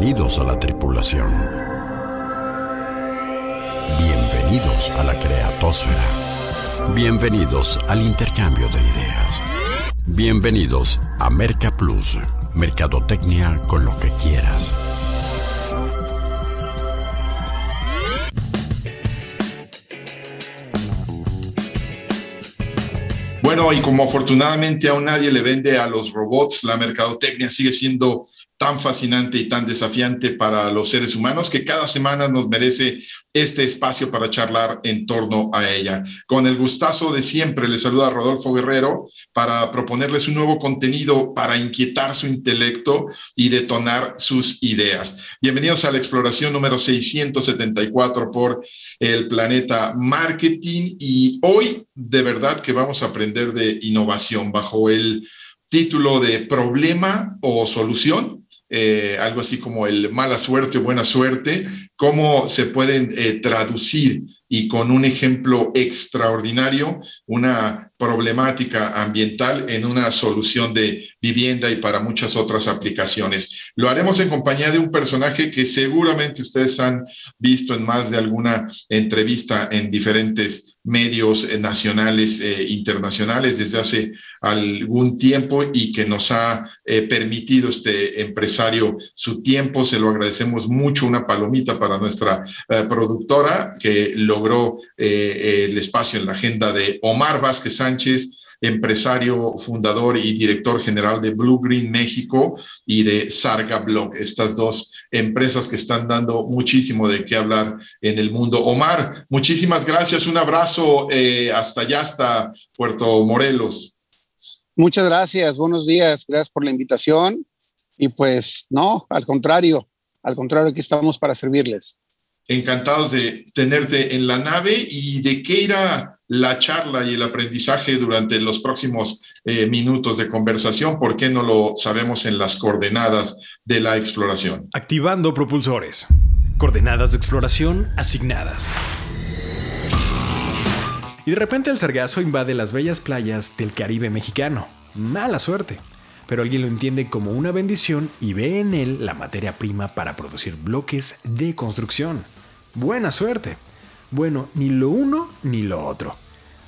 Bienvenidos a la tripulación. Bienvenidos a la creatosfera. Bienvenidos al intercambio de ideas. Bienvenidos a Merca Plus, Mercadotecnia con lo que quieras. Bueno, y como afortunadamente aún nadie le vende a los robots, la mercadotecnia sigue siendo tan fascinante y tan desafiante para los seres humanos que cada semana nos merece este espacio para charlar en torno a ella. Con el gustazo de siempre, le saluda Rodolfo Guerrero para proponerles un nuevo contenido para inquietar su intelecto y detonar sus ideas. Bienvenidos a la exploración número 674 por el planeta marketing y hoy de verdad que vamos a aprender de innovación bajo el título de problema o solución eh, algo así como el mala suerte o buena suerte, cómo se pueden eh, traducir y con un ejemplo extraordinario, una problemática ambiental en una solución de vivienda y para muchas otras aplicaciones. Lo haremos en compañía de un personaje que seguramente ustedes han visto en más de alguna entrevista en diferentes medios eh, nacionales e internacionales desde hace algún tiempo y que nos ha eh, permitido este empresario su tiempo. Se lo agradecemos mucho. Una palomita para nuestra productora que logró el espacio en la agenda de Omar Vázquez Sánchez empresario, fundador y director general de Blue Green México y de Sarga Blog, estas dos empresas que están dando muchísimo de qué hablar en el mundo. Omar, muchísimas gracias, un abrazo eh, hasta allá, hasta Puerto Morelos. Muchas gracias, buenos días, gracias por la invitación y pues no, al contrario, al contrario, aquí estamos para servirles. Encantados de tenerte en la nave y de qué irá la charla y el aprendizaje durante los próximos eh, minutos de conversación, ¿por qué no lo sabemos en las coordenadas de la exploración? Activando propulsores. Coordenadas de exploración asignadas. Y de repente el sargazo invade las bellas playas del Caribe mexicano. Mala suerte. Pero alguien lo entiende como una bendición y ve en él la materia prima para producir bloques de construcción. Buena suerte. Bueno, ni lo uno ni lo otro.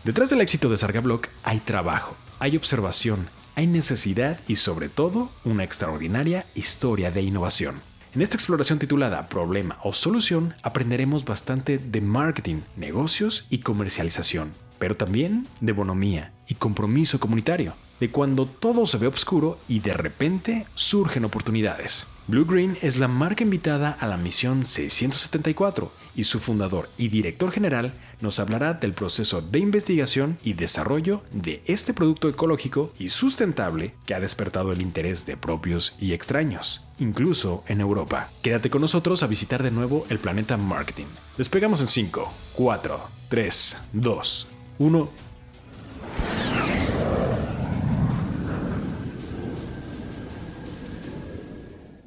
Detrás del éxito de Sargablock hay trabajo, hay observación, hay necesidad y sobre todo una extraordinaria historia de innovación. En esta exploración titulada Problema o Solución aprenderemos bastante de marketing, negocios y comercialización, pero también de bonomía y compromiso comunitario, de cuando todo se ve oscuro y de repente surgen oportunidades. Blue Green es la marca invitada a la misión 674 y su fundador y director general nos hablará del proceso de investigación y desarrollo de este producto ecológico y sustentable que ha despertado el interés de propios y extraños, incluso en Europa. Quédate con nosotros a visitar de nuevo el planeta marketing. Despegamos en 5, 4, 3, 2, 1.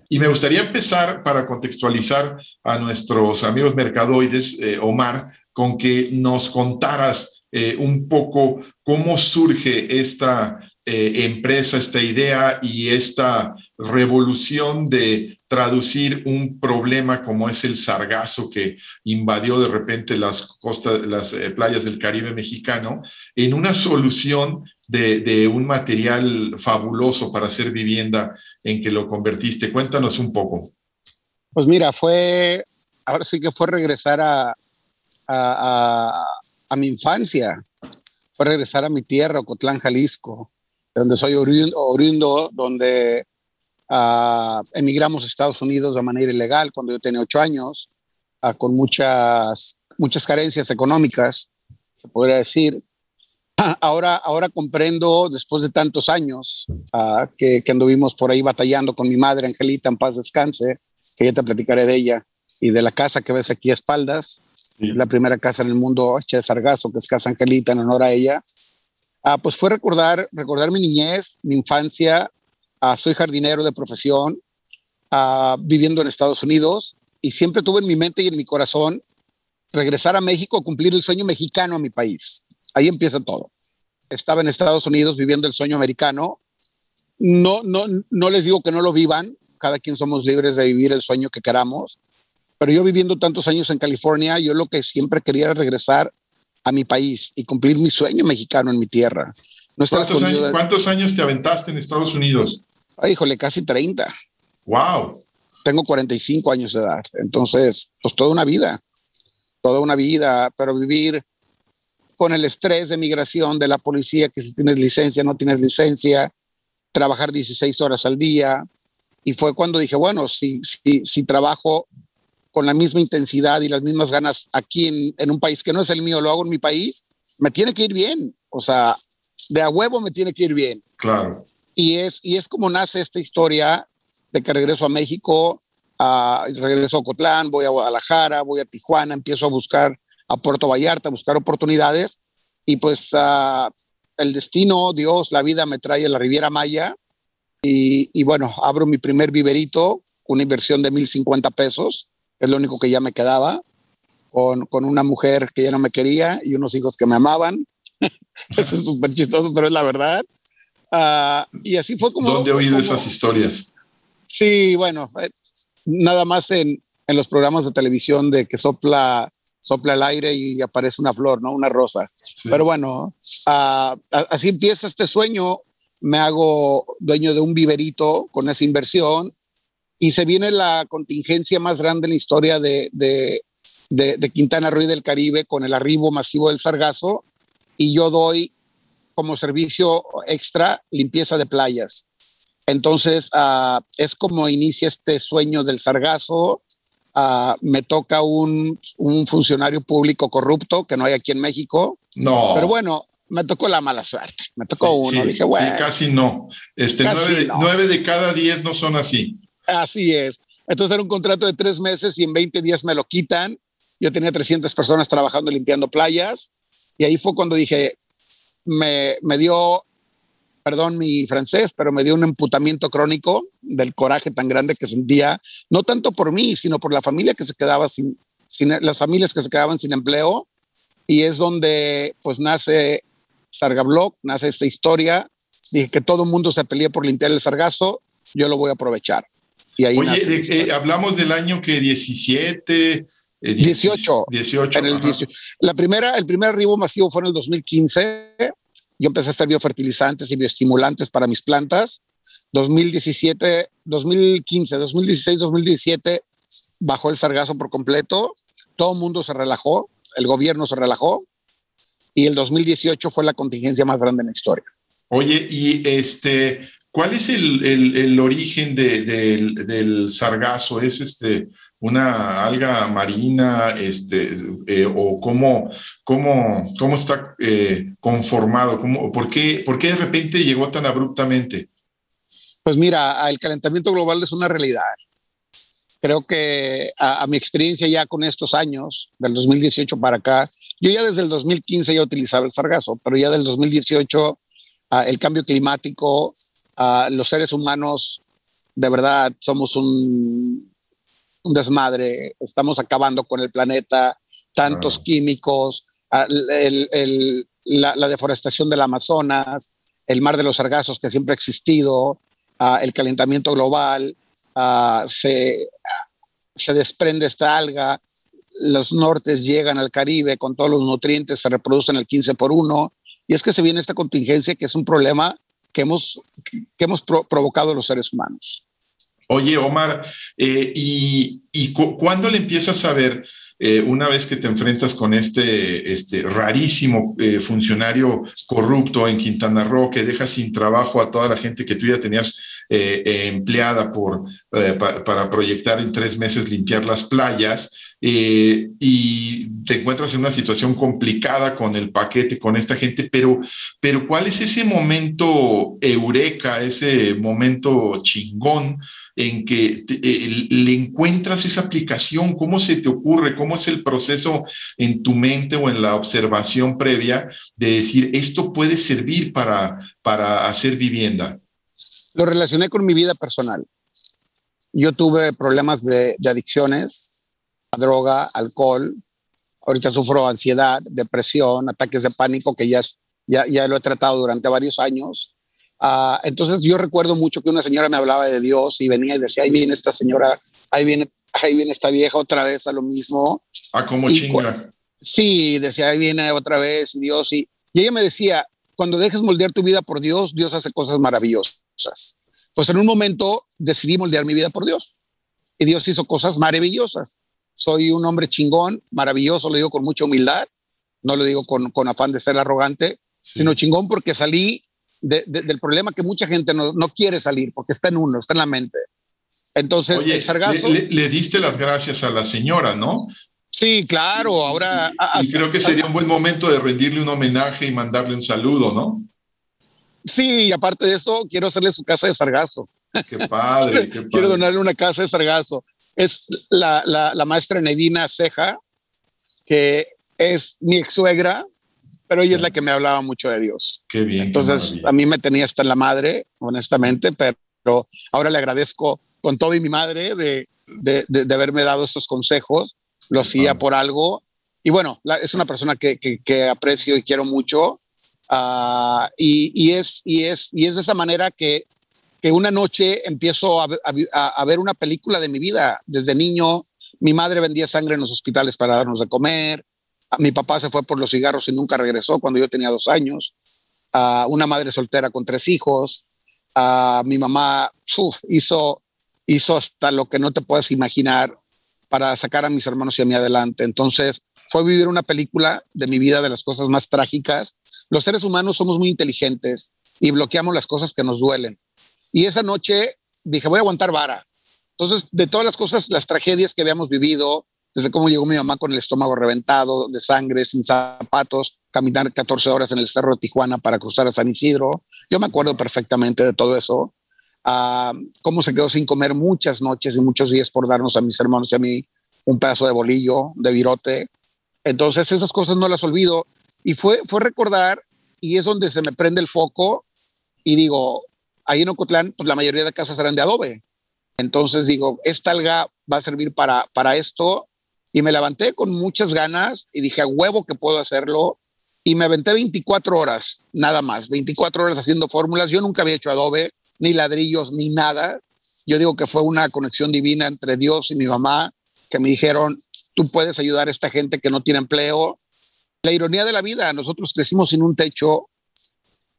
Y me gustaría empezar para contextualizar a nuestros amigos mercadoides, eh, Omar, con que nos contaras eh, un poco cómo surge esta eh, empresa, esta idea y esta revolución de traducir un problema como es el sargazo que invadió de repente las costas, las playas del Caribe mexicano, en una solución de, de un material fabuloso para hacer vivienda en que lo convertiste. Cuéntanos un poco. Pues mira, fue, ahora sí que fue regresar a, a, a, mi infancia, fue regresar a mi tierra, Ocotlán, Jalisco, donde soy oriundo, donde uh, emigramos a Estados Unidos de manera ilegal cuando yo tenía ocho años, uh, con muchas, muchas carencias económicas, se podría decir. ahora, ahora comprendo, después de tantos años uh, que, que, anduvimos por ahí batallando con mi madre, Angelita, en paz descanse, que ya te platicaré de ella, y de la casa que ves aquí a espaldas, sí. la primera casa en el mundo hecha de Sargazo, que es Casa Angelita, en honor a ella. Uh, pues fue recordar, recordar mi niñez, mi infancia. Uh, soy jardinero de profesión, viviendo en Estados Unidos, y siempre tuve en mi mente y en mi corazón regresar a México a cumplir el sueño mexicano a mi país Ahí empieza todo. Estaba en Estados Unidos viviendo el sueño americano. No, no, no les digo que no lo vivan. cada quien somos libres de vivir el sueño que queramos, pero yo viviendo tantos años en California, yo lo que siempre quería era regresar a mi país y cumplir mi sueño mexicano en mi tierra. ¿Cuántos, años, ¿Cuántos años te aventaste en Estados Unidos? Ay, híjole, casi 30. Wow. Tengo 45 años de edad, entonces, pues toda una vida, toda una vida, pero vivir con el estrés de migración de la policía, que si tienes licencia, no tienes licencia, trabajar 16 horas al día. Y fue cuando dije, bueno, si, si, si trabajo con la misma intensidad y las mismas ganas aquí en, en, un país que no es el mío, lo hago en mi país, me tiene que ir bien. O sea, de a huevo me tiene que ir bien. Claro. Y es, y es como nace esta historia de que regreso a México, a, regreso a Ocotlán, voy a Guadalajara, voy a Tijuana, empiezo a buscar a Puerto Vallarta, a buscar oportunidades. Y pues uh, el destino, Dios, la vida me trae a la Riviera Maya. Y, y bueno, abro mi primer viverito, una inversión de 1.050 pesos, es lo único que ya me quedaba, con, con una mujer que ya no me quería y unos hijos que me amaban. Eso es súper chistoso, pero es la verdad. Uh, y así fue como... ¿Dónde he oído como, esas historias? Sí, bueno, nada más en, en los programas de televisión de que sopla sopla el aire y aparece una flor, ¿no? Una rosa. Sí. Pero bueno, uh, así empieza este sueño. Me hago dueño de un viverito con esa inversión y se viene la contingencia más grande en la historia de, de, de, de Quintana Roo y del Caribe con el arribo masivo del sargazo y yo doy como servicio extra limpieza de playas. Entonces, uh, es como inicia este sueño del sargazo, Uh, me toca un, un, funcionario público corrupto que no hay aquí en México. No. Pero bueno, me tocó la mala suerte. Me tocó sí, uno. Sí, Dije, bueno. Sí, casi no. Este, casi nueve, no. nueve, de cada diez no son así. Así es. Entonces era un contrato de tres meses y en 20 días me lo quitan. Yo tenía 300 personas trabajando limpiando playas. Y ahí fue cuando dije, me, me dio perdón mi francés, pero me dio un emputamiento crónico del coraje tan grande que sentía, no tanto por mí, sino por la familia que se quedaba sin, sin las familias que se quedaban sin empleo. Y es donde pues nace Sargablock, nace esta historia. Dije que todo el mundo se pelee por limpiar el sargazo, yo lo voy a aprovechar. Y ahí Oye, nace de, eh, hablamos del año que 17, eh, 18, 18, en el 18. La primera, el primer arribo masivo fue en el 2015 yo empecé a hacer biofertilizantes y bioestimulantes para mis plantas. 2017, 2015, 2016, 2017 bajó el sargazo por completo. Todo el mundo se relajó, el gobierno se relajó y el 2018 fue la contingencia más grande en la historia. Oye, y este, ¿cuál es el, el, origen de, de, del sargazo? ¿Es este una alga marina este, eh, o cómo, cómo, cómo está eh, conformado? ¿Cómo, por, qué, ¿Por qué de repente llegó tan abruptamente? Pues mira, el calentamiento global es una realidad. Creo que a, mi experiencia ya con estos años, del 2018 para acá, yo ya desde el 2015 ya utilizaba el sargazo, pero ya del 2018 uh, el cambio climático, uh, los seres humanos de verdad somos un un desmadre, estamos acabando con el planeta, tantos ah. químicos, el, el, la, la, deforestación del Amazonas, el mar de los sargazos que siempre ha existido, el calentamiento global, se, se desprende esta alga, los nortes llegan al Caribe con todos los nutrientes, se reproducen el 15 por 1, y es que se viene esta contingencia que es un problema que hemos, que hemos pro provocado los seres humanos. Oye, Omar, eh, ¿y, y cu cuándo le empiezas a ver, eh, una vez que te enfrentas con este, este rarísimo eh, funcionario corrupto en Quintana Roo, que deja sin trabajo a toda la gente que tú ya tenías empleada por, pa para proyectar en tres meses limpiar las playas? Y te encuentras en una situación complicada con el paquete, con esta gente, pero, pero ¿cuál es ese momento eureka, ese momento chingón en que eh, le encuentras esa aplicación? ¿Cómo se te ocurre? ¿Cómo es el proceso en tu mente o en la observación previa de decir, esto puede servir para, para hacer vivienda? Lo relacioné con mi vida personal. Yo tuve problemas de, de adicciones, droga, alcohol. Ahorita sufro ansiedad, depresión, ataques de pánico, que ya, ya, ya lo he tratado durante varios años. Ah, entonces yo recuerdo mucho que una señora me hablaba de Dios y venía y decía, ahí viene esta señora, ahí viene, ahí viene esta vieja otra vez a lo mismo. Ah, como chinga. Sí, decía, ahí viene otra vez Dios. Y, y ella me decía, cuando dejes moldear tu vida por Dios, Dios hace cosas maravillosas. Pues en un momento decidí moldear mi vida por Dios. Y Dios hizo cosas maravillosas. Soy un hombre chingón, maravilloso, lo digo con mucha humildad, no lo digo con, con afán de ser arrogante, sino chingón porque salí del problema que mucha gente no, no, quiere salir, porque está en uno, está en la mente. Entonces, el sargazo... Le, le, diste las gracias a la señora, ¿no? Sí, claro, ahora... Y, creo que sería un buen momento de rendirle un homenaje y mandarle un saludo, ¿no? Sí, y aparte de eso, quiero hacerle su casa de sargazo. Qué padre, qué padre. Quiero donarle una casa de sargazo. Es la, la, la maestra Nedina Ceja, que es mi ex suegra, pero ella es la que me hablaba mucho de Dios. Qué bien. Entonces, a mí me tenía hasta en la madre, honestamente, pero ahora le agradezco con todo y mi madre de, de, de, haberme dado esos consejos. Lo hacía por algo. Y bueno, la, es una persona que, que, que, aprecio y quiero mucho. Uh, y, y, es, y, es, y es de esa manera que, que una noche empiezo a, a, a ver una película de mi vida. Desde niño, mi madre vendía sangre en los hospitales para darnos de comer mi papá se fue por los cigarros y nunca regresó cuando yo tenía dos años. Uh, una madre soltera con tres hijos. Uh, mi mamá uf, hizo, hizo hasta lo que no te puedes imaginar para sacar a mis hermanos y a mí adelante. Entonces, fue vivir una película de mi vida de las cosas más trágicas. Los seres humanos somos muy inteligentes y bloqueamos las cosas que nos duelen. Y esa noche dije, voy a aguantar vara. Entonces, de todas las cosas, las tragedias que habíamos vivido, desde cómo llegó mi mamá con el estómago reventado, de sangre, sin zapatos, caminar 14 horas en el cerro de Tijuana para cruzar a San Isidro. Yo me acuerdo perfectamente de todo eso. Uh, cómo se quedó sin comer muchas noches y muchos días por darnos a mis hermanos y a mí un pedazo de bolillo, de virote. Entonces esas cosas no las olvido. Y fue, fue recordar, y es donde se me prende el foco, y digo, ahí en Ocotlán, pues la mayoría de casas eran de adobe. Entonces digo, esta alga va a servir para, para esto y me levanté con muchas ganas y dije, a huevo que puedo hacerlo. Y me aventé 24 horas, nada más, 24 horas haciendo fórmulas. Yo nunca había hecho adobe, ni ladrillos, ni nada. Yo digo que fue una conexión divina entre Dios y mi mamá, que me dijeron, tú puedes ayudar a esta gente que no tiene empleo. La ironía de la vida, nosotros crecimos sin un techo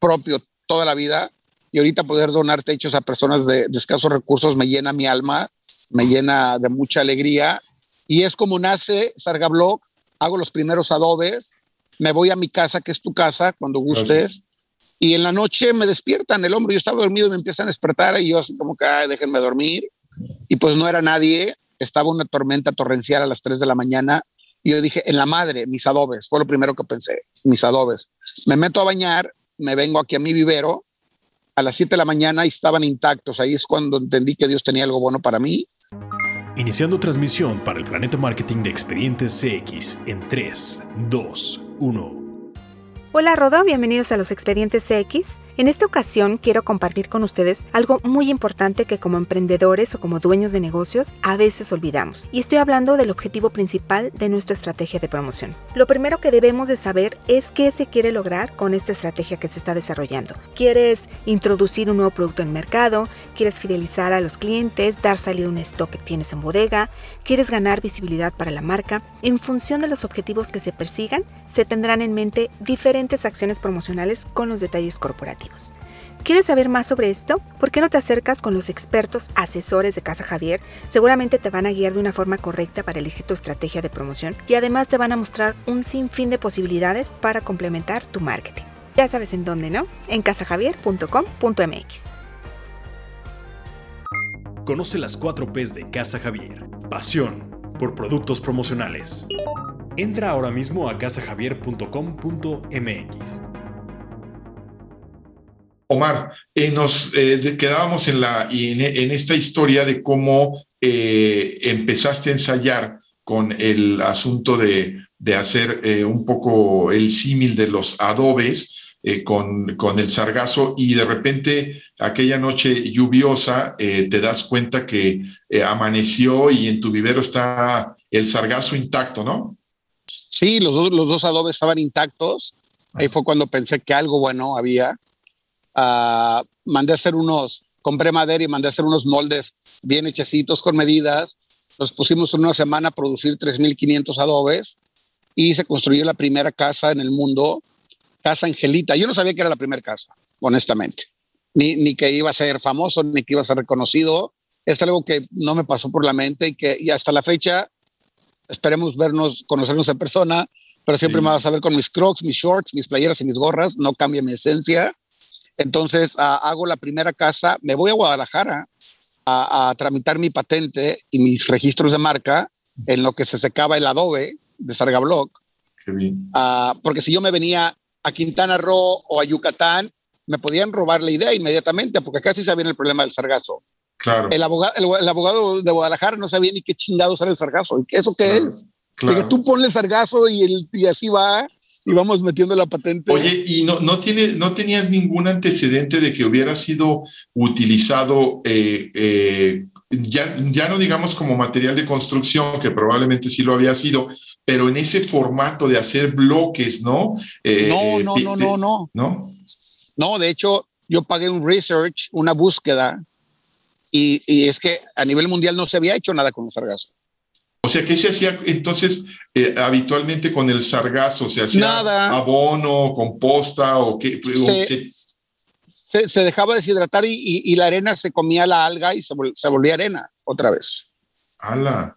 propio toda la vida y ahorita poder donar techos a personas de, de escasos recursos me llena mi alma, me llena de mucha alegría y es como nace Sarga Blog, hago los primeros adobes, me voy a mi casa, que es tu casa, cuando gustes, y en la noche me despiertan el hombro, yo estaba dormido y me empiezan a despertar y yo así como que, Ay, déjenme dormir, y pues no era nadie, estaba una tormenta torrencial a las 3 de la mañana, y yo dije, en la madre, mis adobes, fue lo primero que pensé, mis adobes. Me meto a bañar, me vengo aquí a mi vivero, a las 7 de la mañana y estaban intactos, ahí es cuando entendí que Dios tenía algo bueno para mí. Iniciando transmisión para el Planeta Marketing de Expedientes CX en 3, 2, 1. Hola Rodo, bienvenidos a los Expedientes CX. En esta ocasión quiero compartir con ustedes algo muy importante que como emprendedores o como dueños de negocios a veces olvidamos. Y estoy hablando del objetivo principal de nuestra estrategia de promoción. Lo primero que debemos de saber es qué se quiere lograr con esta estrategia que se está desarrollando. ¿Quieres introducir un nuevo producto en el mercado? ¿Quieres fidelizar a los clientes? ¿Dar salida a un stock que tienes en bodega? ¿Quieres ganar visibilidad para la marca? En función de los objetivos que se persigan, se tendrán en mente diferentes acciones promocionales con los detalles corporativos. ¿Quieres saber más sobre esto? ¿Por qué no te acercas con los expertos asesores de Casa Javier? Seguramente te van a guiar de una forma correcta para elegir tu estrategia de promoción y además te van a mostrar un sinfín de posibilidades para complementar tu marketing. Ya sabes en dónde, ¿no? En casajavier.com.mx. Conoce las 4 P's de Casa Javier. Pasión por productos promocionales. Entra ahora mismo a casajavier.com.mx. Omar, eh, nos eh, quedábamos en, la, en, en, esta historia de cómo eh, empezaste a ensayar con el asunto de, de hacer un poco el símil de los adobes con, con, el sargazo y de repente aquella noche lluviosa te das cuenta que amaneció y en tu vivero está el sargazo intacto, ¿no? Sí, los dos, los dos adobes estaban intactos. Ahí fue cuando pensé que algo bueno había. ah, mandé a hacer unos, compré madera y mandé a hacer unos moldes bien hechecitos con medidas. Nos pusimos en una semana a producir 3.500 adobes y se construyó la primera casa en el mundo, Casa Angelita. Yo no sabía que era la primera casa, honestamente, ni, ni que iba a ser famoso, ni que iba a ser reconocido. Es algo que no me pasó por la mente y que y hasta la fecha esperemos vernos, conocernos en persona, pero siempre me vas a ver con mis crocs, mis shorts, mis playeras y mis gorras, no cambia mi esencia. Entonces ah, hago la primera casa, me voy a Guadalajara a, tramitar mi patente y mis registros de marca en lo que se secaba el adobe de Sargablock. Uh, porque si yo me venía a Quintana Roo o a Yucatán, me podían robar la idea inmediatamente, porque casi sabían el problema del sargazo. Claro. El abogado, el, abogado de Guadalajara no sabía ni qué chingados era el sargazo. ¿Y ¿Eso qué es? Claro. Que tú ponle sargazo y, el, y así va y vamos metiendo la patente. Oye, ¿y no, no, tiene, no tenías ningún antecedente de que hubiera sido utilizado, eh, eh, ya, ya no digamos como material de construcción, que probablemente sí lo había sido, pero en ese formato de hacer bloques, ¿no? Eh, no, no, no, no, no. ¿No? No, de hecho, yo pagué un research, una búsqueda, y, y es que a nivel mundial no se había hecho nada con el sargazo. O sea, ¿qué se hacía entonces eh, habitualmente con el sargazo? ¿Se hacía Nada. abono, composta o qué? Se, se, se dejaba deshidratar y, y, y, la arena se comía la alga y se, vol se volvía arena otra vez. ¡Hala!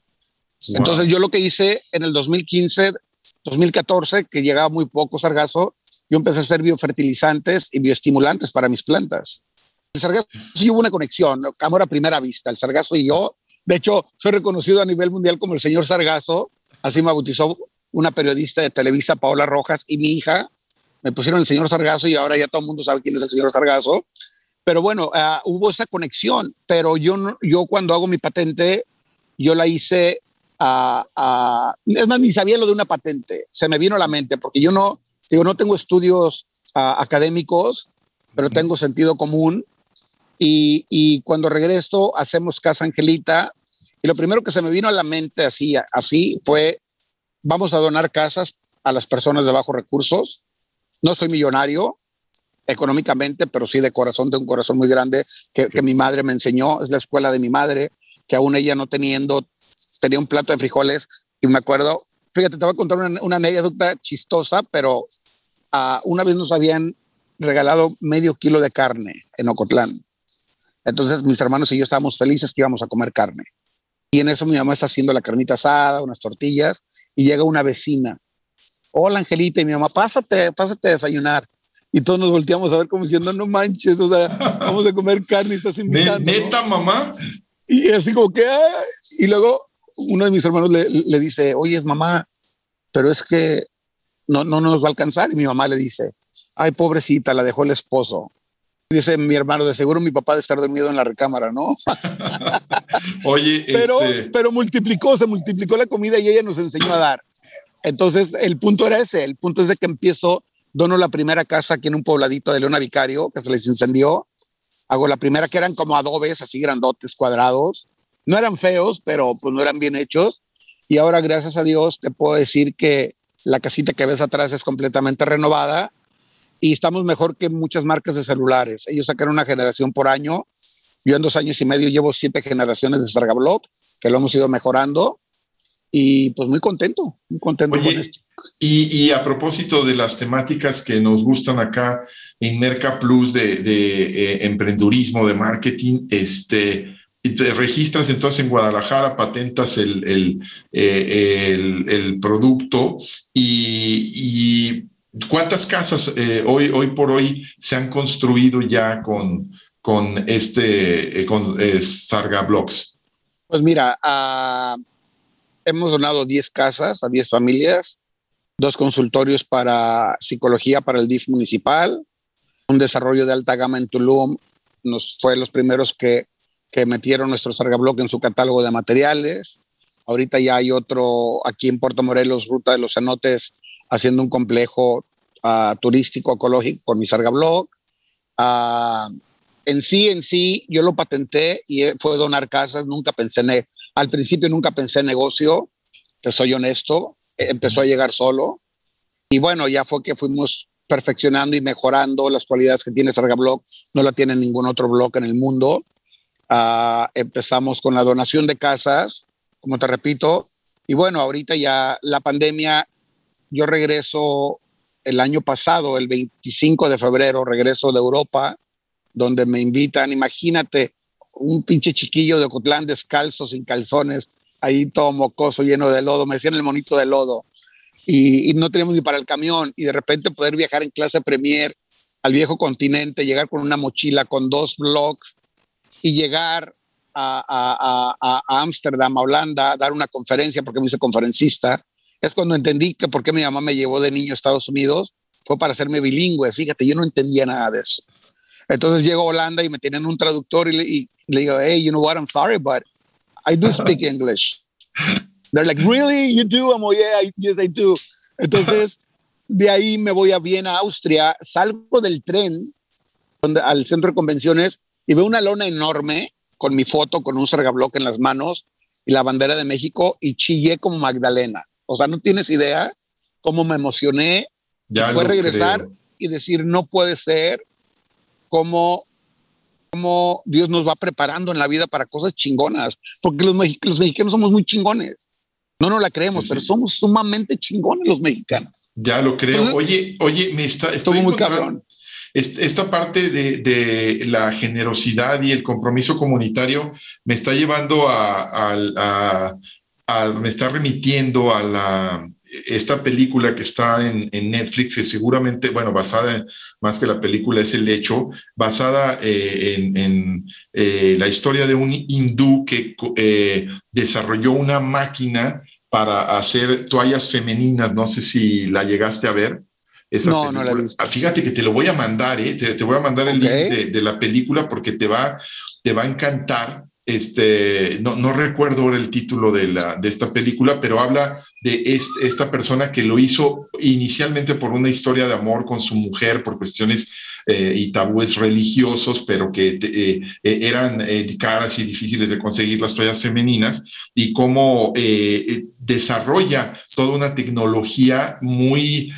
Wow. Entonces yo lo que hice en el 2015, 2014, que llegaba muy poco sargazo, yo empecé a hacer biofertilizantes y bioestimulantes para mis plantas. El sargazo sí hubo una conexión, amor a primera vista, el sargazo y yo de hecho, soy reconocido a nivel mundial como el señor Sargazo. Así me bautizó una periodista de Televisa, Paola Rojas, y mi hija. Me pusieron el señor Sargazo y ahora ya todo el mundo sabe quién es el señor Sargazo. Pero bueno, uh, hubo esa conexión. Pero yo, no, yo cuando hago mi patente, yo la hice a, a, es más, ni sabía lo de una patente, se me vino a la mente, porque yo no, digo, no tengo estudios uh, académicos, pero tengo sentido común. Y, y, cuando regreso, hacemos Casa Angelita. Y lo primero que se me vino a la mente así, así fue, vamos a donar casas a las personas de bajos recursos. No soy millonario económicamente, pero sí de corazón, de un corazón muy grande que, que mi madre me enseñó. Es la escuela de mi madre, que aún ella no teniendo, tenía un plato de frijoles. Y me acuerdo, fíjate, te voy a contar una, una anécdota chistosa, pero uh, una vez nos habían regalado medio kilo de carne en Ocotlán. Entonces mis hermanos y yo estábamos felices que íbamos a comer carne. Y en eso mi mamá está haciendo la carnita asada, unas tortillas, y llega una vecina. Hola, Angelita, y mi mamá, pásate, pásate a desayunar. Y todos nos volteamos a ver como diciendo, no manches, o sea, vamos a comer carne y estás invitando. ¿Neta, mamá? Y así como que, ¡ay! y luego uno de mis hermanos le, le dice, oye, es mamá, pero es que no, no nos va a alcanzar. Y mi mamá le dice, ay, pobrecita, la dejó el esposo. Dice mi hermano, de seguro mi papá de estar dormido en la recámara, ¿no? Oye, pero, este... pero multiplicó, se multiplicó la comida y ella nos enseñó a dar. Entonces, el punto era ese, el punto es de que empiezo, dono la primera casa aquí en un pobladito de Leona Vicario, que se les incendió. Hago la primera que eran como adobes, así grandotes, cuadrados. No eran feos, pero pues no eran bien hechos. Y ahora, gracias a Dios, te puedo decir que la casita que ves atrás es completamente renovada y estamos mejor que muchas marcas de celulares. Ellos sacan una generación por año. Yo en dos años y medio llevo siete generaciones de Sargablock, que lo hemos ido mejorando. Y pues muy contento, muy contento Oye, con esto. Y, y, a propósito de las temáticas que nos gustan acá en Merca Plus de, de eh, emprendurismo, de marketing, este, te registras entonces en Guadalajara, patentas el, el, eh, el, el producto y, y ¿Cuántas casas eh, hoy, hoy por hoy se han construido ya con, con este, eh, con eh, Sarga Blocks? Pues mira, uh, hemos donado 10 casas a 10 familias, dos consultorios para psicología para el DIF municipal, un desarrollo de alta gama en Tulum, nos fue los primeros que, que metieron nuestro Sarga Block en su catálogo de materiales. Ahorita ya hay otro aquí en Puerto Morelos, Ruta de los Cenotes, haciendo un complejo uh, turístico ecológico con mi Sarga Blog. Uh, en sí, en sí, yo lo patenté y fue donar casas, nunca pensé en, al principio nunca pensé en negocio, que soy honesto, empezó a llegar solo. Y bueno, ya fue que fuimos perfeccionando y mejorando las cualidades que tiene Sarga Blog. No la tiene ningún otro blog en el mundo. Ah, empezamos con la donación de casas, como te repito. Y bueno, ahorita ya la pandemia, yo regreso el año pasado, el 25 de febrero, regreso de Europa, donde me invitan, imagínate, un pinche chiquillo de Ocotlán descalzo, sin calzones, ahí todo mocoso, lleno de lodo, me decían el monito de lodo, y, no teníamos ni para el camión, y de repente poder viajar en clase Premier al viejo continente, llegar con una mochila, con dos blogs, y llegar a Ámsterdam, a, Holanda, dar una conferencia, porque me hice conferencista, es cuando entendí que por qué mi mamá me llevó de niño a Estados Unidos, fue para hacerme bilingüe, fíjate, yo no entendía nada de eso. Entonces llego a Holanda y me tienen un traductor y le, y le digo, hey, you know what, I'm sorry, but I do speak English. They're like, really? You do? I'm like, yeah, yes, I do. Entonces, de ahí me voy a Viena, Austria, salgo del tren donde, al centro de convenciones y veo una lona enorme con mi foto, con un sargabloque en las manos y la bandera de México y chillé como Magdalena. O sea, no tienes idea cómo me emocioné. Ya fue regresar y decir, no puede ser, cómo, cómo Dios nos va preparando en la vida para cosas chingonas, porque los, los mexicanos somos muy chingones. No nos la creemos, pero somos sumamente chingones los mexicanos. Ya lo creo. oye, oye, me está, estoy muy cabrón. Esta parte de, de, la generosidad y el compromiso comunitario me está llevando a, a, me está remitiendo a la esta película que está en, Netflix, que seguramente, bueno, basada más que la película es el hecho, basada eh, en, eh, la historia de un hindú que eh, desarrolló una máquina para hacer toallas femeninas. No sé si la llegaste a ver. no, no la he visto. Ah, fíjate que te lo voy a mandar, te, voy a mandar el link de, de, la película porque te va, te va a encantar este, no, no recuerdo ahora el título de, la, de esta película, pero habla de esta persona que lo hizo inicialmente por una historia de amor con su mujer, por cuestiones eh, y tabúes religiosos, pero que eh, eh, eran caras y difíciles de conseguir las toallas femeninas, y cómo desarrolla toda una tecnología muy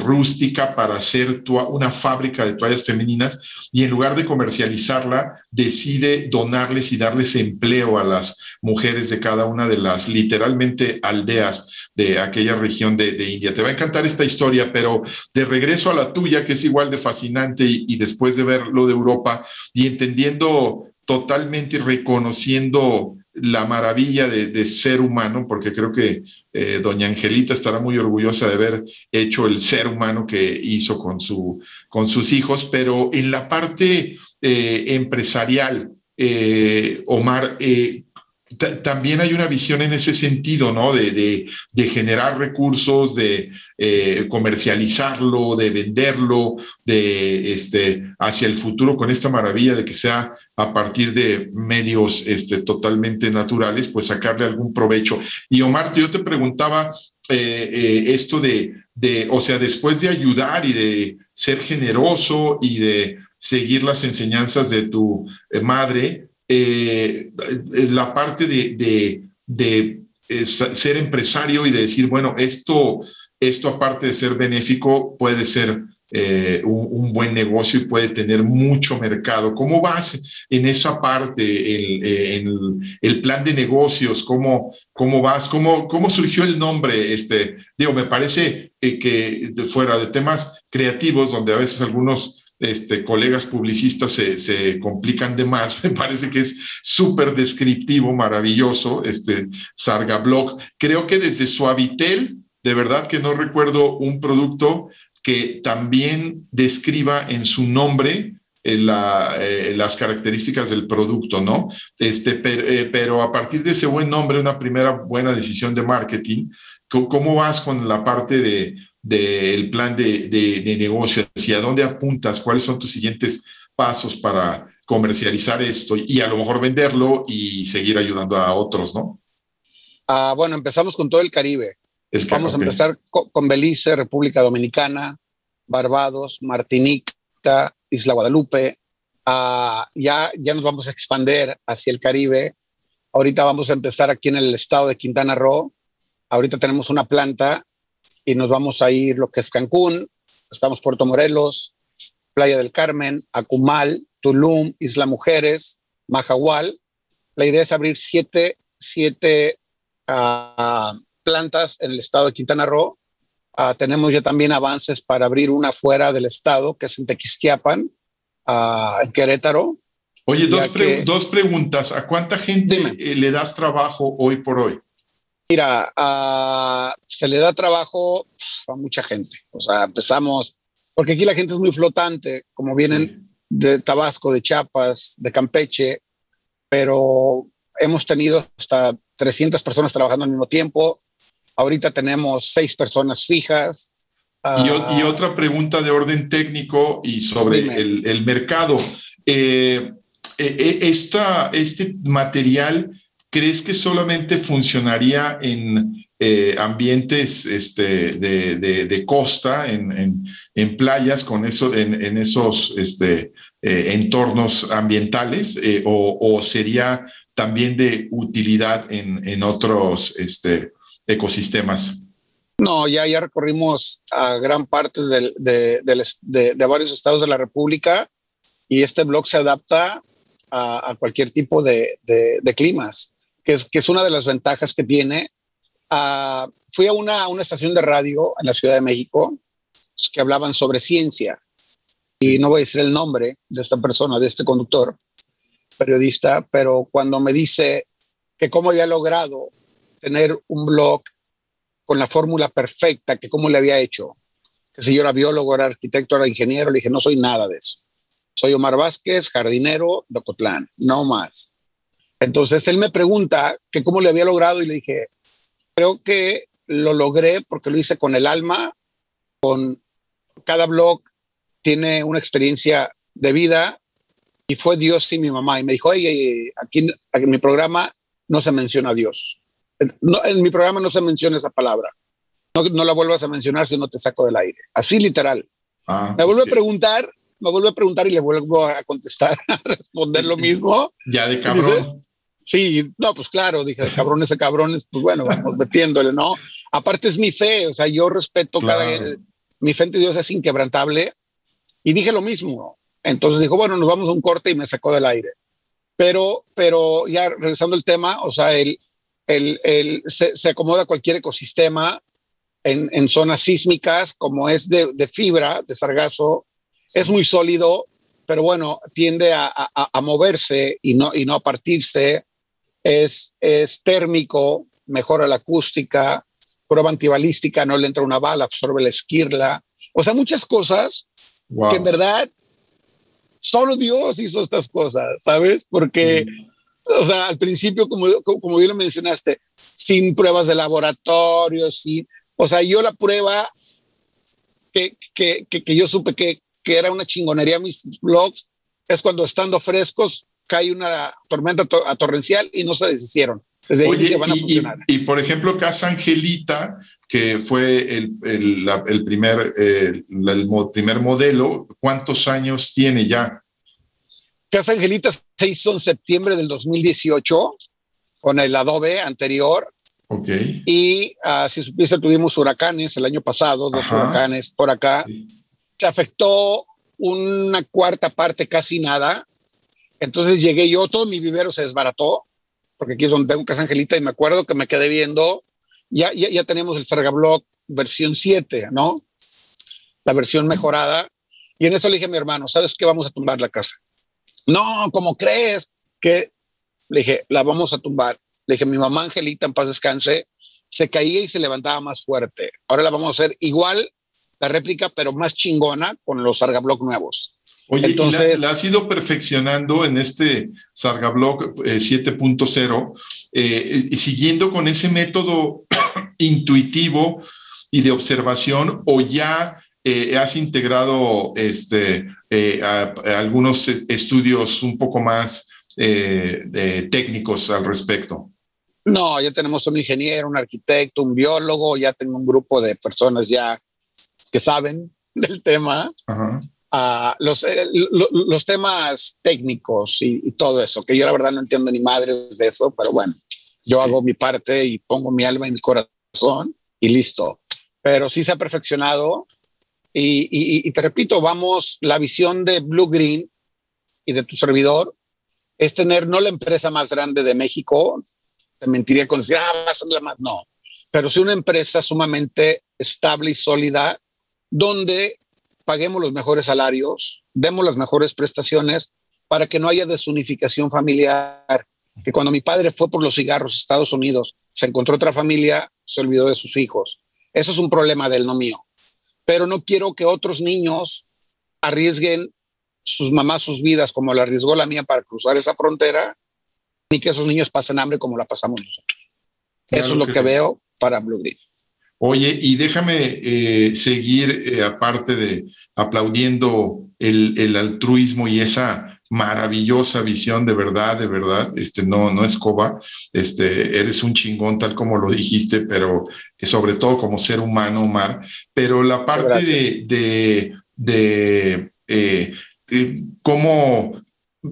rústica para hacer una fábrica de toallas femeninas y en lugar de comercializarla, decide donarles y darles empleo a las mujeres de cada una de las literalmente aldeas de aquella región de, India. Te va a encantar esta historia, pero de regreso a la tuya, que es igual de fascinante y, después de ver lo de Europa y entendiendo totalmente y reconociendo la maravilla de, ser humano, porque creo que eh, doña Angelita estará muy orgullosa de haber hecho el ser humano que hizo con, su, con sus hijos, pero en la parte eh, empresarial, eh, Omar, también hay una visión en ese sentido, ¿no? De, generar recursos, de eh, comercializarlo, de venderlo, de este, hacia el futuro con esta maravilla de que sea a partir de medios este, totalmente naturales, pues sacarle algún provecho. Y Omar, yo te preguntaba eh, eh, esto de, de, o sea, después de ayudar y de ser generoso y de seguir las enseñanzas de tu madre, eh, la parte de, eh, ser empresario y de decir, bueno, esto, esto aparte de ser benéfico, puede ser eh, un, buen negocio y puede tener mucho mercado. ¿Cómo vas en esa parte, el, el, plan de negocios? ¿Cómo, cómo vas? ¿Cómo, ¿Cómo surgió el nombre? Este, digo, me parece que fuera de temas creativos, donde a veces algunos este, colegas publicistas se, complican de más. Me parece que es súper descriptivo, maravilloso, este Sarga Blog. Creo que desde Suavitel, de verdad que no recuerdo un producto que también describa en su nombre eh, eh, las características del producto, ¿no? Este, eh, pero a partir de ese buen nombre, una primera buena decisión de marketing, ¿cómo vas con la parte de del plan de, de, negocio, hacia dónde apuntas, cuáles son tus siguientes pasos para comercializar esto y a lo mejor venderlo y seguir ayudando a otros, ¿no? Ah, bueno, empezamos con todo el Caribe. Vamos a empezar con, Belice, República Dominicana, Barbados, Martinica, Isla Guadalupe. Ah, ya, ya nos vamos a expandir hacia el Caribe. Ahorita vamos a empezar aquí en el estado de Quintana Roo. Ahorita tenemos una planta y nos vamos a ir lo que es Cancún, estamos Puerto Morelos, Playa del Carmen, Acumal, Tulum, Isla Mujeres, Majahual. La idea es abrir siete, siete uh, plantas en el estado de Quintana Roo. Uh, tenemos ya también avances para abrir una fuera del estado, que es en Tequisquiapan, uh, en Querétaro. Oye, dos, pre que, dos, preguntas. ¿A cuánta gente eh, le das trabajo hoy por hoy? Mira, se le da trabajo a mucha gente. O sea, empezamos, porque aquí la gente es muy flotante, como vienen de Tabasco, de Chiapas, de Campeche, pero hemos tenido hasta 300 personas trabajando al mismo tiempo. Ahorita tenemos seis personas fijas. Y, uh, y otra pregunta de orden técnico y sobre el, el, mercado. Eh, eh, esta, este material, ¿crees que solamente funcionaría en eh, ambientes este, de, costa, en, en, en, playas, con eso, en, en esos este, eh, entornos ambientales, o, o, sería también de utilidad en, otros este, ecosistemas? No, ya, ya recorrimos a gran parte de, de, de, de, varios estados de la República y este blog se adapta a, a cualquier tipo de, climas, que es, que es una de las ventajas que tiene. Uh, fui a una, una estación de radio en la Ciudad de México que hablaban sobre ciencia y no voy a decir el nombre de esta persona, de este conductor, periodista, pero cuando me dice que cómo había logrado tener un blog con la fórmula perfecta, que cómo le había hecho, que si yo era biólogo, era arquitecto, era ingeniero, le dije, no soy nada de eso. Soy Omar Vázquez, jardinero de Ocotlán, no más. Entonces él me pregunta que cómo le había logrado y le dije, creo que lo logré porque lo hice con el alma, con cada blog tiene una experiencia de vida y fue Dios y mi mamá. Y me dijo, oye, aquí, aquí en mi programa no se menciona a Dios. No, en mi programa no se menciona esa palabra. No, no, la vuelvas a mencionar si no te saco del aire. Así literal. Ah, me vuelve okay. a preguntar, me vuelve a preguntar y le vuelvo a contestar, a responder lo mismo. Ya de cabrón. Sí, no, pues claro, dije, cabrones a cabrones, pues bueno, vamos metiéndole, ¿no? Aparte es mi fe, o sea, yo respeto claro. cada... Mi fe en Dios es inquebrantable. Y dije lo mismo. Entonces dijo, bueno, nos vamos a un corte y me sacó del aire. Pero, pero ya regresando al tema, o sea, el, el, el, se, se, acomoda cualquier ecosistema en, en zonas sísmicas, como es de, de, fibra, de sargazo, es muy sólido, pero bueno, tiende a, a, a, moverse y no, y no a partirse, es, es térmico, mejora la acústica, prueba antibalística, no le entra una bala, absorbe la esquirla, o sea, muchas cosas wow. que en verdad solo Dios hizo estas cosas, ¿sabes? Porque... Mm o sea, al principio, como, como bien lo mencionaste, sin pruebas de laboratorio, sin, o sea, yo la prueba que, que, que, que yo supe que, que, era una chingonería mis blogs es cuando estando frescos cae una tormenta to torrencial y no se deshicieron. Desde Oye, ahí van a y, funcionar. Y, y, por ejemplo, Casa Angelita, que fue el, el, la, el primer, eh, el primer modelo, ¿cuántos años tiene ya? Casa Angelita se hizo en septiembre del 2018 con el Adobe anterior. Okay. Y uh, si supiese, tuvimos huracanes el año pasado, dos Ajá. huracanes por acá. Sí. Se afectó una cuarta parte, casi nada. Entonces llegué yo, todo mi vivero se desbarató, porque aquí es donde tengo Casa Angelita y me acuerdo que me quedé viendo, ya, ya, ya tenemos el Sargablock versión 7, ¿no? La versión mejorada. Y en eso le dije a mi hermano, ¿sabes qué? Vamos a tumbar la casa. No, ¿cómo crees? Que le dije, la vamos a tumbar. Le dije, mi mamá Angelita, en paz descanse, se caía y se levantaba más fuerte. Ahora la vamos a hacer igual, la réplica, pero más chingona con los Sargablock nuevos. Oye, Entonces, la, la, has ido perfeccionando en este Sargablock eh, 7.0, eh, siguiendo con ese método intuitivo y de observación, o ya eh, has integrado este, eh, a, a algunos estudios un poco más eh, técnicos al respecto? No, ya tenemos un ingeniero, un arquitecto, un biólogo, ya tengo un grupo de personas ya que saben del tema. Ajá. Uh, los, eh, lo, los temas técnicos y, y, todo eso, que yo la verdad no entiendo ni madres de eso, pero bueno, yo sí. hago mi parte y pongo mi alma y mi corazón y listo. Pero sí se ha perfeccionado Y, te repito, vamos, la visión de Blue Green y de tu servidor es tener no la empresa más grande de México, te mentiría con decir, ah, ser la más, no, pero sí una empresa sumamente estable y sólida, donde paguemos los mejores salarios, demos las mejores prestaciones para que no haya desunificación familiar. Que cuando mi padre fue por los cigarros a Estados Unidos, se encontró otra familia, se olvidó de sus hijos. Eso es un problema del no mío. Pero no quiero que otros niños arriesguen sus mamás, sus vidas, como la arriesgó la mía para cruzar esa frontera, ni que esos niños pasen hambre como la pasamos nosotros. Eso es lo que, veo para Blue Green. Oye, y déjame eh, seguir, eh, aparte de aplaudiendo el, el, altruismo y esa maravillosa visión de verdad, de verdad, este, no, no es coba, este, eres un chingón tal como lo dijiste, pero sobre todo como ser humano, Omar, pero la parte de, de, de eh, cómo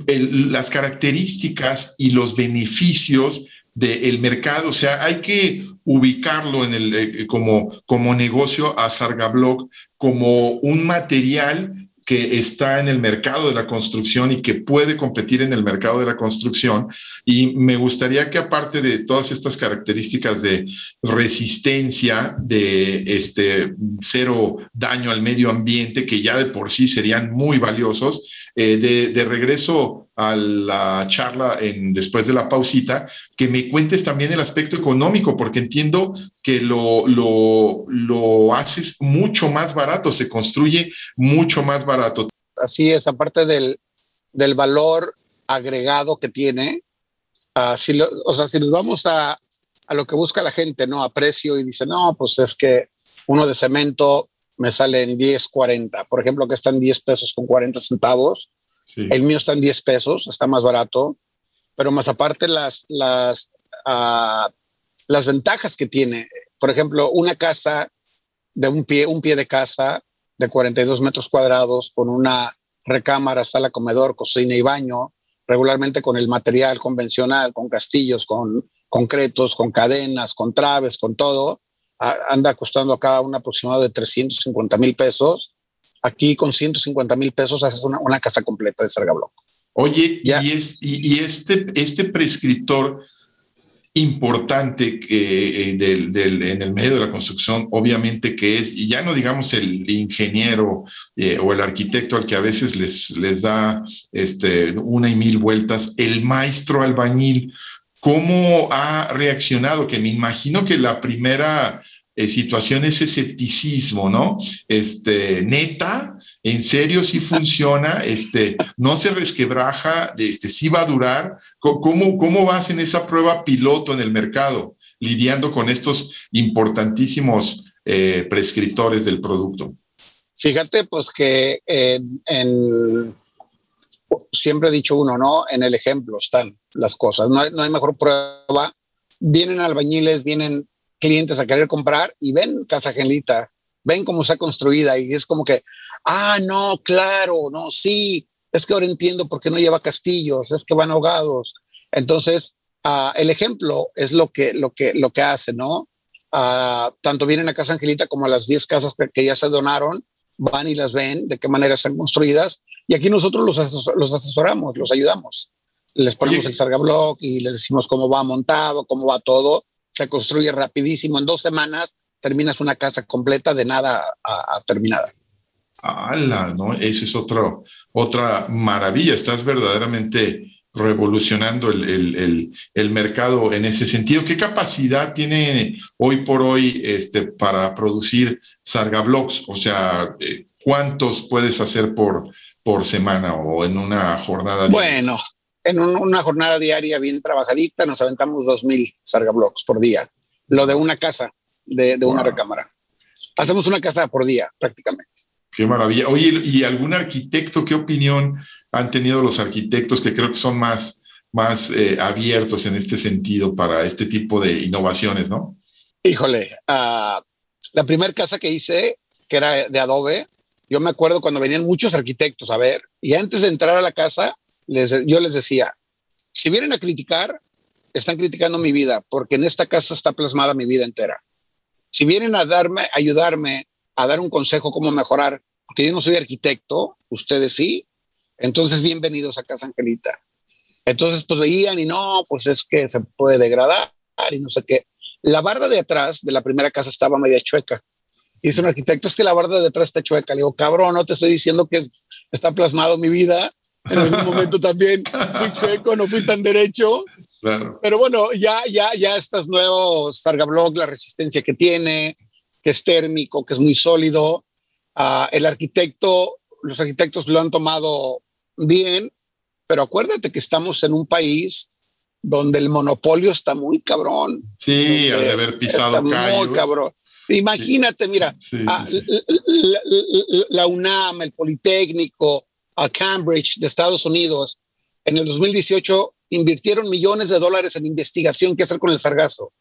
las características y los beneficios del mercado, o sea, hay que ubicarlo en el, eh, como, como negocio a Sargablock como un material que está en el mercado de la construcción y que puede competir en el mercado de la construcción. Y me gustaría que aparte de todas estas características de resistencia, de este cero daño al medio ambiente, que ya de por sí serían muy valiosos, eh, de, de, regreso a la charla en, después de la pausita, que me cuentes también el aspecto económico, porque entiendo que lo, lo, lo haces mucho más barato, se construye mucho más barato. Así es, aparte del, del valor agregado que tiene, uh, si o sea, si nos vamos a, a lo que busca la gente, ¿no? A precio y dice, no, pues es que uno de cemento me sale en 10, 40. Por ejemplo, que está en 10 pesos con 40 centavos. El mío está en 10 pesos, está más barato. Pero más aparte las, las, uh, las ventajas que tiene. Por ejemplo, una casa de un pie, un pie de casa de 42 metros cuadrados con una recámara, sala, comedor, cocina y baño, regularmente con el material convencional, con castillos, con concretos, con cadenas, con traves, con todo, anda costando a cada un aproximado de 350 mil pesos. Aquí con 150 mil pesos haces una, una, casa completa de Sarga Block. Oye, y, es, y, y, este, este prescriptor importante que, eh, del, del, en el medio de la construcción, obviamente que es, y ya no digamos el ingeniero eh, o el arquitecto al que a veces les, les da este, una y mil vueltas, el maestro albañil, ¿cómo ha reaccionado? Que me imagino que la primera eh, situación es escepticismo, ¿no? Este, neta, en serio sí funciona, este, no se resquebraja, este, sí va a durar. ¿Cómo, ¿Cómo vas en esa prueba piloto en el mercado, lidiando con estos importantísimos eh, prescriptores del producto? Fíjate, pues que en, siempre he dicho uno, ¿no? En el ejemplo están las cosas, no hay, no hay mejor prueba. Vienen albañiles, vienen clientes a querer comprar y ven Casa Genita, ven cómo está construida y es como que, Ah, no, claro, no, sí, es que ahora entiendo por qué no lleva castillos, es que van ahogados. Entonces, uh, el ejemplo es lo que, lo que, lo que hace, ¿no? Uh, tanto vienen a Casa Angelita como a las 10 casas que, que, ya se donaron, van y las ven, de qué manera están construidas, y aquí nosotros los, asesor, los asesoramos, los ayudamos. Les ponemos Oye. el sargablock y les decimos cómo va montado, cómo va todo. Se construye rapidísimo. En dos semanas terminas una casa completa de nada a, a terminada. ¡Hala! ¿no? Esa es otro, otra maravilla. Estás verdaderamente revolucionando el, el, el, mercado en ese sentido. ¿Qué capacidad tiene hoy por hoy este, para producir Sargablocks? O sea, eh, ¿cuántos puedes hacer por, por semana o en una jornada? Bueno, en un, una jornada diaria bien trabajadita nos aventamos 2.000 Sargablocks por día. Lo de una casa, de, de una wow. recámara. Hacemos una casa por día prácticamente. Qué maravilla. Oye, ¿y algún arquitecto, qué opinión han tenido los arquitectos que creo que son más, más eh, abiertos en este sentido para este tipo de innovaciones, no? Híjole, uh, la primera casa que hice, que era de adobe, yo me acuerdo cuando venían muchos arquitectos a ver, y antes de entrar a la casa, yo les decía, si vienen a criticar, están criticando mi vida, porque en esta casa está plasmada mi vida entera. Si vienen a darme, ayudarme a dar un consejo cómo mejorar, porque yo no soy arquitecto, ustedes sí. Entonces, bienvenidos a Casa Angelita. Entonces, pues veían y no, pues es que se puede degradar y no sé qué. La barda de atrás de la primera casa estaba media chueca. Y dice un arquitecto, es que la barda de atrás está chueca. Le digo, cabrón, no te estoy diciendo que está plasmado mi vida. En algún momento también fui chueco, no fui tan derecho. Pero bueno, ya, ya, ya estos nuevos Sargablock, la resistencia que tiene, que es térmico, que es muy sólido. Uh, el arquitecto, los arquitectos lo han tomado bien, pero acuérdate que estamos en un país donde el monopolio está muy cabrón. Sí, al haber pisado está muy cabrón. Imagínate, mira, ah, la, UNAM, el Politécnico, a Cambridge de Estados Unidos, en el 2018 invirtieron millones de dólares en investigación qué hacer con el sargazo.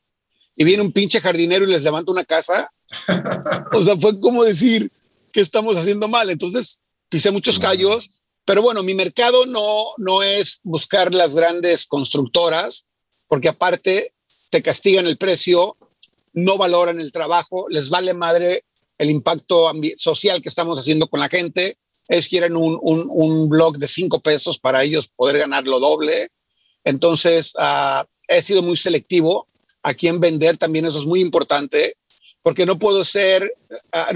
Y viene un pinche jardinero y les levanta una casa. o sea, fue como decir que estamos haciendo mal. Entonces, pisé muchos callos, pero bueno, mi mercado no, no es buscar las grandes constructoras, porque aparte te castigan el precio no valoran el trabajo, les vale madre el impacto social que estamos haciendo con la gente. Es quieren un, un, blog de cinco pesos para ellos poder ganar lo doble. Entonces, uh, he sido muy selectivo a quién vender, también eso es muy importante, porque no puedo ser, ah,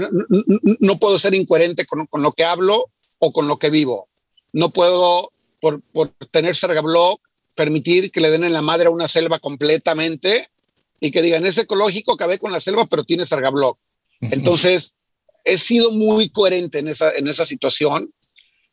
no, puedo ser incoherente con, con, lo que hablo o con lo que vivo. No puedo, por, por tener Blog, permitir que le den en la madre a una selva completamente y que digan, es ecológico, acabé con la selva, pero tiene sargablock. Entonces, he sido muy coherente en esa, en esa situación,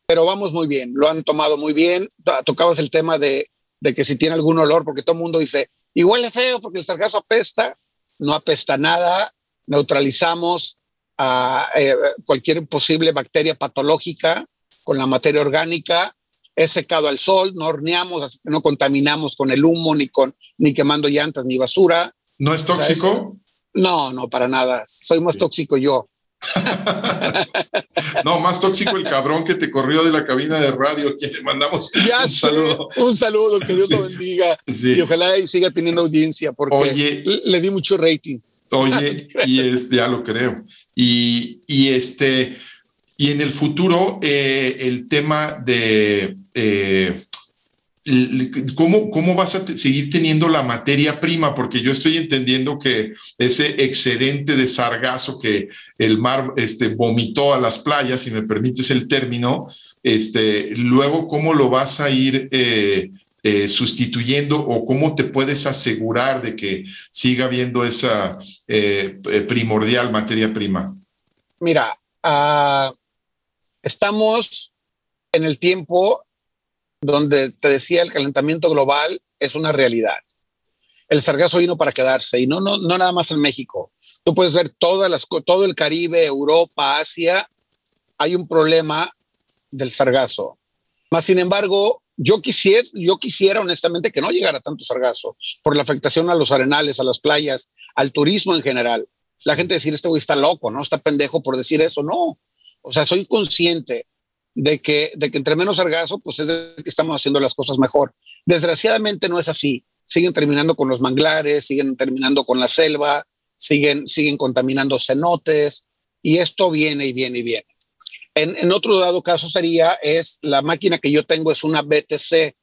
pero vamos muy bien, lo han tomado muy bien. Tocabas el tema de, de que si tiene algún olor, porque todo el mundo dice, y huele feo porque el sargazo apesta, no apesta nada, neutralizamos a eh, cualquier posible bacteria patológica con la materia orgánica, es secado al sol, no horneamos, así que no contaminamos con el humo, ni, con, ni quemando llantas, ni basura. ¿No es tóxico? no, no, para nada. Soy más tóxico yo. no, más tóxico el cabrón que te corrió de la cabina de radio, quien le mandamos un saludo. Un saludo, que Dios lo bendiga. Y ojalá y siga teniendo audiencia, porque le di mucho rating. Oye, y este, ya lo creo. Y, y este, y en el futuro, eh, el tema de eh, ¿Cómo, ¿Cómo vas a seguir teniendo la materia prima? Porque yo estoy entendiendo que ese excedente de sargazo que el mar este, vomitó a las playas, si me permites el término, este, luego, ¿cómo lo vas a ir eh, eh, sustituyendo o cómo te puedes asegurar de que siga habiendo esa eh, primordial materia prima? Mira, uh, estamos en el tiempo donde te decía el calentamiento global es una realidad. El sargazo vino para quedarse y no, no, no nada más en México. Tú puedes ver todas las, todo el Caribe, Europa, Asia, hay un problema del sargazo. Más sin embargo, yo quisiera, yo quisiera honestamente que no llegara tanto sargazo por la afectación a los arenales, a las playas, al turismo en general. La gente decir, este güey está loco, ¿no? Está pendejo por decir eso. No. O sea, soy consciente de que, de que entre menos sargazo, pues es de que estamos haciendo las cosas mejor. Desgraciadamente no es así. Siguen terminando con los manglares, siguen terminando con la selva, siguen, siguen contaminando cenotes y esto viene y viene y viene. En, otro dado caso sería, es la máquina que yo tengo es una BTC,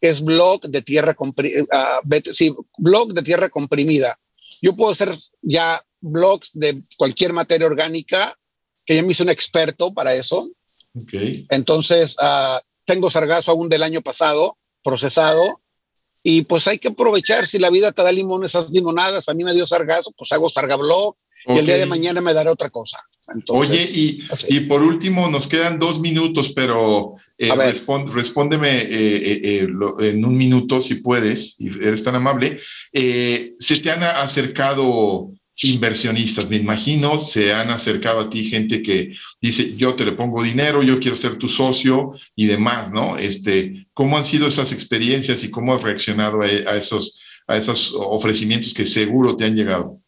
es blog de tierra, uh, de tierra comprimida. Yo puedo hacer ya blogs de cualquier materia orgánica, que ya me hice un experto para eso, Okay. Entonces, uh, tengo sargazo aún del año pasado, procesado, y pues hay que aprovechar. Si la vida te da limones, esas limonadas. A mí me dio sargazo, pues hago sargablog y el día de mañana me dará otra cosa. Oye, y, y, por último, nos quedan dos minutos, pero eh, respóndeme eh, eh, en un minuto si puedes, y eres tan amable. ¿Se te han acercado inversionistas, me imagino, se han acercado a ti gente que dice, yo te le pongo dinero, yo quiero ser tu socio y demás, ¿no? Este, ¿Cómo han sido esas experiencias y cómo has reaccionado a, esos, a esos ofrecimientos que seguro te han llegado?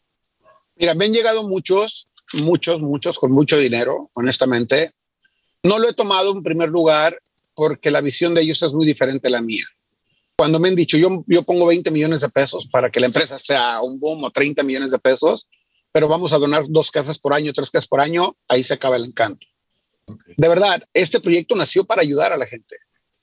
Mira, me han llegado muchos, muchos, muchos con mucho dinero, honestamente. No lo he tomado en primer lugar porque la visión de ellos es muy diferente a la mía cuando me han dicho, yo, yo pongo 20 millones de pesos para que la empresa sea un boom o 30 millones de pesos, pero vamos a donar dos casas por año, tres casas por año, ahí se acaba el encanto. De verdad, este proyecto nació para ayudar a la gente.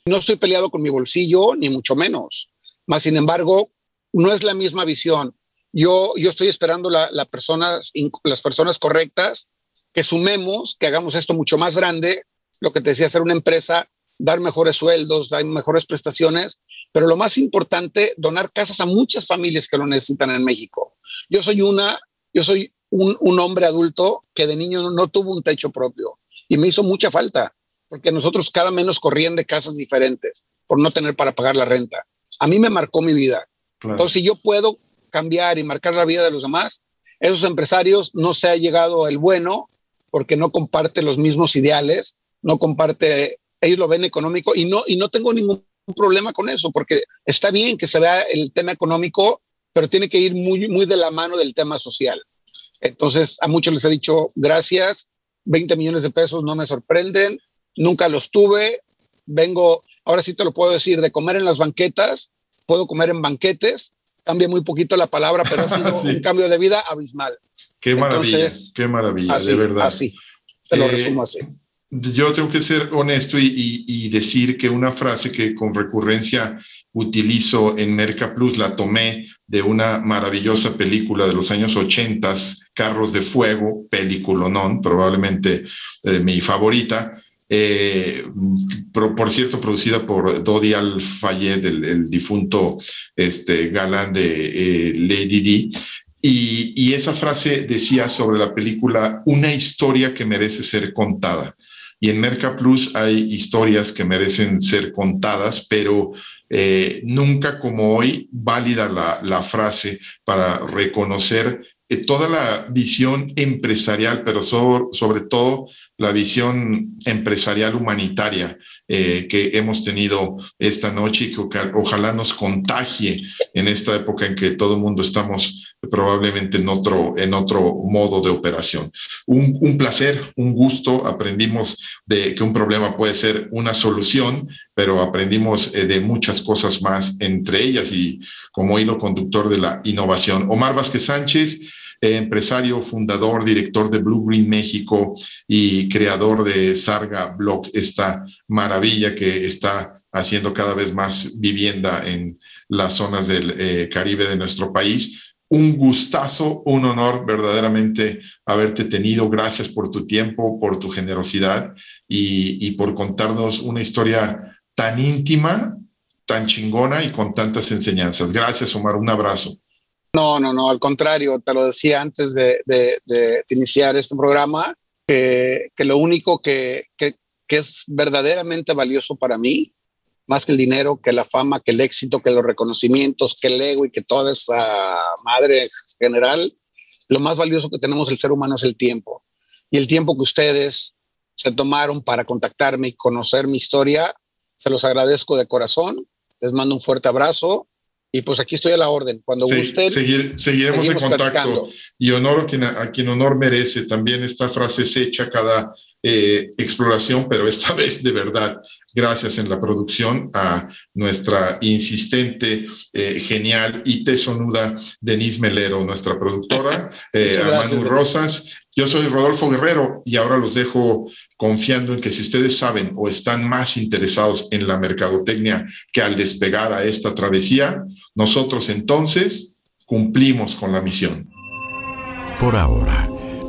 No estoy peleado con mi bolsillo, ni mucho menos. Más sin embargo, no es la misma visión. Yo, yo estoy esperando la, la personas, las personas correctas, que sumemos, que hagamos esto mucho más grande, lo que te decía, hacer una empresa, dar mejores sueldos, dar mejores prestaciones, pero lo más importante, donar casas a muchas familias que lo necesitan en México. Yo soy una, yo soy un, un hombre adulto que de niño no, no tuvo un techo propio y me hizo mucha falta, porque nosotros cada menos corrían de casas diferentes por no tener para pagar la renta. A mí me marcó mi vida. Entonces, si yo puedo cambiar y marcar la vida de los demás, esos empresarios no se ha llegado el bueno porque no comparte los mismos ideales, no comparte, ellos lo ven económico y no, y no tengo ningún problema con eso, porque está bien que se vea el tema económico, pero tiene que ir muy, muy de la mano del tema social. Entonces, a muchos les he dicho gracias, 20 millones de pesos no me sorprenden, nunca los tuve, vengo, ahora sí te lo puedo decir, de comer en las banquetas, puedo comer en banquetes, cambia muy poquito la palabra, pero ha sido un cambio de vida abismal. Qué maravilla, qué maravilla, de verdad. Así, te lo eh, resumo así. Yo tengo que ser honesto y, decir que una frase que con recurrencia utilizo en Merca Plus la tomé de una maravillosa película de los años 80, Carros de Fuego, peliculonón, probablemente eh, mi favorita. Eh, por, cierto, producida por Dodi Al-Fayed, el, difunto este, galán de eh, Lady D. Y, esa frase decía sobre la película, una historia que merece ser contada. Y en Merca Plus hay historias que merecen ser contadas, pero eh, nunca como hoy válida la, frase para reconocer eh, toda la visión empresarial, pero sobre todo la visión empresarial humanitaria eh, que hemos tenido esta noche y que ojalá nos contagie en esta época en que todo el mundo estamos probablemente en otro, en otro modo de operación. Un, un, placer, un gusto. Aprendimos de que un problema puede ser una solución, pero aprendimos eh, de muchas cosas más, entre ellas y como hilo conductor de la innovación. Omar Vázquez Sánchez empresario, fundador, director de Blue Green México y creador de Sarga Block, esta maravilla que está haciendo cada vez más vivienda en las zonas del eh, Caribe de nuestro país. Un gustazo, un honor verdaderamente haberte tenido. Gracias por tu tiempo, por tu generosidad y por contarnos una historia tan íntima, tan chingona y con tantas enseñanzas. Gracias, Omar. Un abrazo. No, no, no, al contrario, te lo decía antes de, iniciar este programa, que, lo único que, es verdaderamente valioso para mí, más que el dinero, que la fama, que el éxito, que los reconocimientos, que el ego y que toda esa madre general, lo más valioso que tenemos el ser humano es el tiempo. Y el tiempo que ustedes se tomaron para contactarme y conocer mi historia, se los agradezco de corazón. Les mando un fuerte abrazo y pues aquí estoy a la orden. Cuando sí, gusten, seguiremos, en contacto. Y honor a quien, a quien honor merece. También esta frase se echa cada eh, exploración, pero esta vez de verdad. Gracias en la producción a nuestra insistente, eh, genial y tesonuda Denise Melero, nuestra productora, eh, a Manu Rosas yo soy Rodolfo Guerrero y ahora los dejo confiando en que si ustedes saben o están más interesados en la mercadotecnia que al despegar a esta travesía, nosotros entonces cumplimos con la misión. Por ahora,